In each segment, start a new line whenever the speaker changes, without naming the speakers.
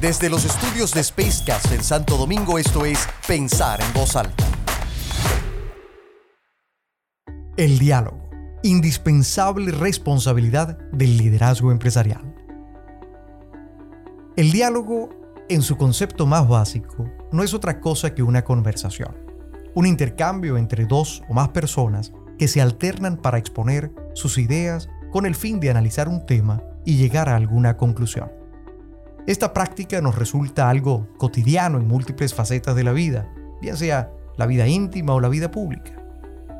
Desde los estudios de Spacecast en Santo Domingo, esto es Pensar en Voz Alta.
El diálogo, indispensable responsabilidad del liderazgo empresarial. El diálogo, en su concepto más básico, no es otra cosa que una conversación, un intercambio entre dos o más personas que se alternan para exponer sus ideas con el fin de analizar un tema y llegar a alguna conclusión. Esta práctica nos resulta algo cotidiano en múltiples facetas de la vida, bien sea la vida íntima o la vida pública.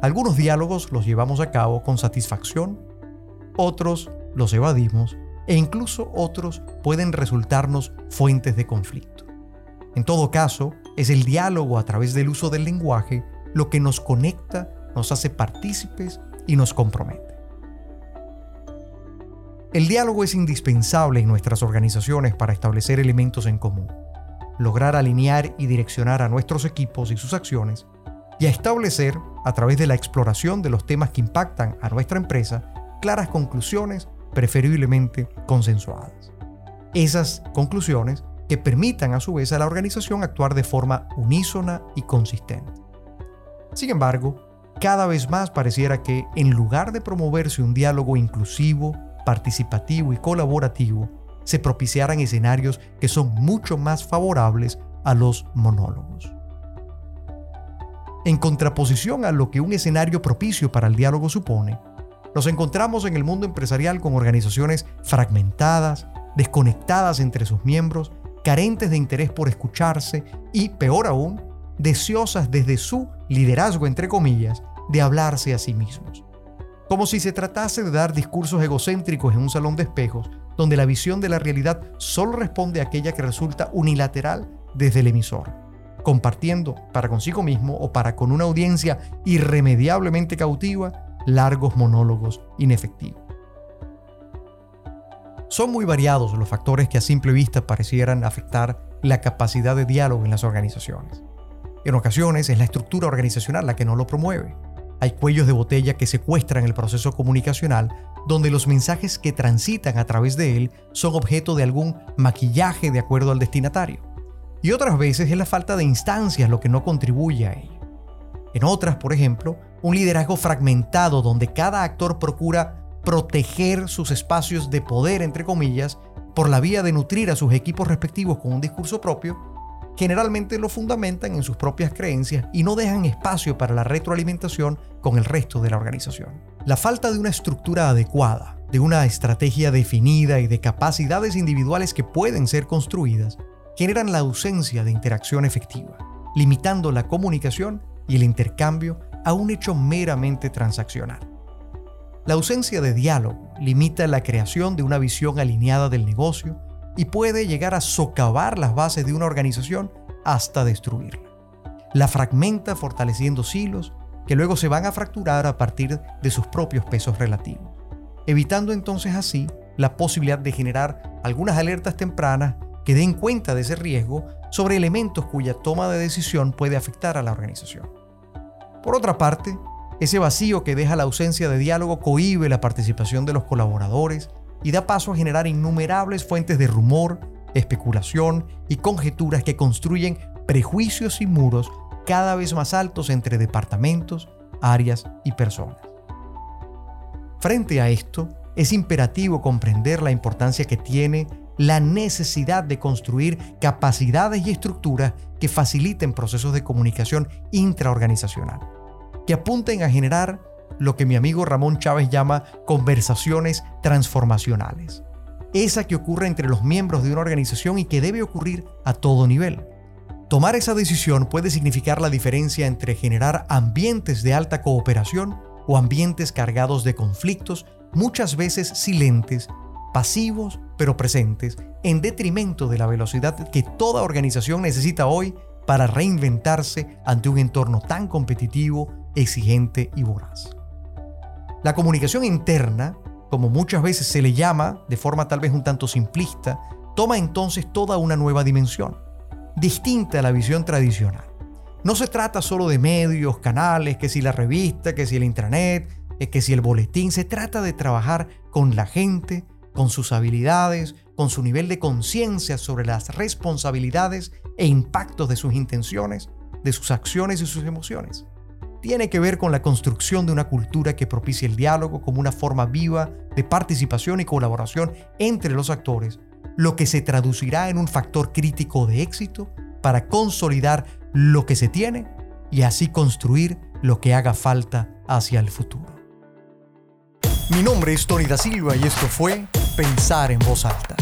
Algunos diálogos los llevamos a cabo con satisfacción, otros los evadimos e incluso otros pueden resultarnos fuentes de conflicto. En todo caso, es el diálogo a través del uso del lenguaje lo que nos conecta, nos hace partícipes y nos compromete. El diálogo es indispensable en nuestras organizaciones para establecer elementos en común, lograr alinear y direccionar a nuestros equipos y sus acciones, y a establecer, a través de la exploración de los temas que impactan a nuestra empresa, claras conclusiones, preferiblemente consensuadas. Esas conclusiones que permitan a su vez a la organización actuar de forma unísona y consistente. Sin embargo, cada vez más pareciera que, en lugar de promoverse un diálogo inclusivo, participativo y colaborativo se propiciaran escenarios que son mucho más favorables a los monólogos. En contraposición a lo que un escenario propicio para el diálogo supone, nos encontramos en el mundo empresarial con organizaciones fragmentadas, desconectadas entre sus miembros, carentes de interés por escucharse y, peor aún, deseosas desde su liderazgo, entre comillas, de hablarse a sí mismos como si se tratase de dar discursos egocéntricos en un salón de espejos, donde la visión de la realidad solo responde a aquella que resulta unilateral desde el emisor, compartiendo para consigo mismo o para con una audiencia irremediablemente cautiva largos monólogos inefectivos. Son muy variados los factores que a simple vista parecieran afectar la capacidad de diálogo en las organizaciones. En ocasiones es la estructura organizacional la que no lo promueve hay cuellos de botella que secuestran el proceso comunicacional, donde los mensajes que transitan a través de él son objeto de algún maquillaje de acuerdo al destinatario. Y otras veces es la falta de instancias lo que no contribuye a ello. En otras, por ejemplo, un liderazgo fragmentado donde cada actor procura proteger sus espacios de poder, entre comillas, por la vía de nutrir a sus equipos respectivos con un discurso propio, generalmente lo fundamentan en sus propias creencias y no dejan espacio para la retroalimentación con el resto de la organización. La falta de una estructura adecuada, de una estrategia definida y de capacidades individuales que pueden ser construidas, generan la ausencia de interacción efectiva, limitando la comunicación y el intercambio a un hecho meramente transaccional. La ausencia de diálogo limita la creación de una visión alineada del negocio y puede llegar a socavar las bases de una organización hasta destruirla. La fragmenta fortaleciendo silos que luego se van a fracturar a partir de sus propios pesos relativos, evitando entonces así la posibilidad de generar algunas alertas tempranas que den cuenta de ese riesgo sobre elementos cuya toma de decisión puede afectar a la organización. Por otra parte, ese vacío que deja la ausencia de diálogo cohíbe la participación de los colaboradores y da paso a generar innumerables fuentes de rumor, especulación y conjeturas que construyen prejuicios y muros cada vez más altos entre departamentos, áreas y personas. Frente a esto, es imperativo comprender la importancia que tiene la necesidad de construir capacidades y estructuras que faciliten procesos de comunicación intraorganizacional, que apunten a generar lo que mi amigo Ramón Chávez llama conversaciones transformacionales. Esa que ocurre entre los miembros de una organización y que debe ocurrir a todo nivel. Tomar esa decisión puede significar la diferencia entre generar ambientes de alta cooperación o ambientes cargados de conflictos, muchas veces silentes, pasivos pero presentes, en detrimento de la velocidad que toda organización necesita hoy para reinventarse ante un entorno tan competitivo, exigente y voraz. La comunicación interna, como muchas veces se le llama de forma tal vez un tanto simplista, toma entonces toda una nueva dimensión, distinta a la visión tradicional. No se trata solo de medios, canales, que si la revista, que si el intranet, que si el boletín, se trata de trabajar con la gente, con sus habilidades, con su nivel de conciencia sobre las responsabilidades e impactos de sus intenciones, de sus acciones y sus emociones. Tiene que ver con la construcción de una cultura que propicie el diálogo como una forma viva de participación y colaboración entre los actores, lo que se traducirá en un factor crítico de éxito para consolidar lo que se tiene y así construir lo que haga falta hacia el futuro. Mi nombre es Tony da Silva y esto fue Pensar en voz alta.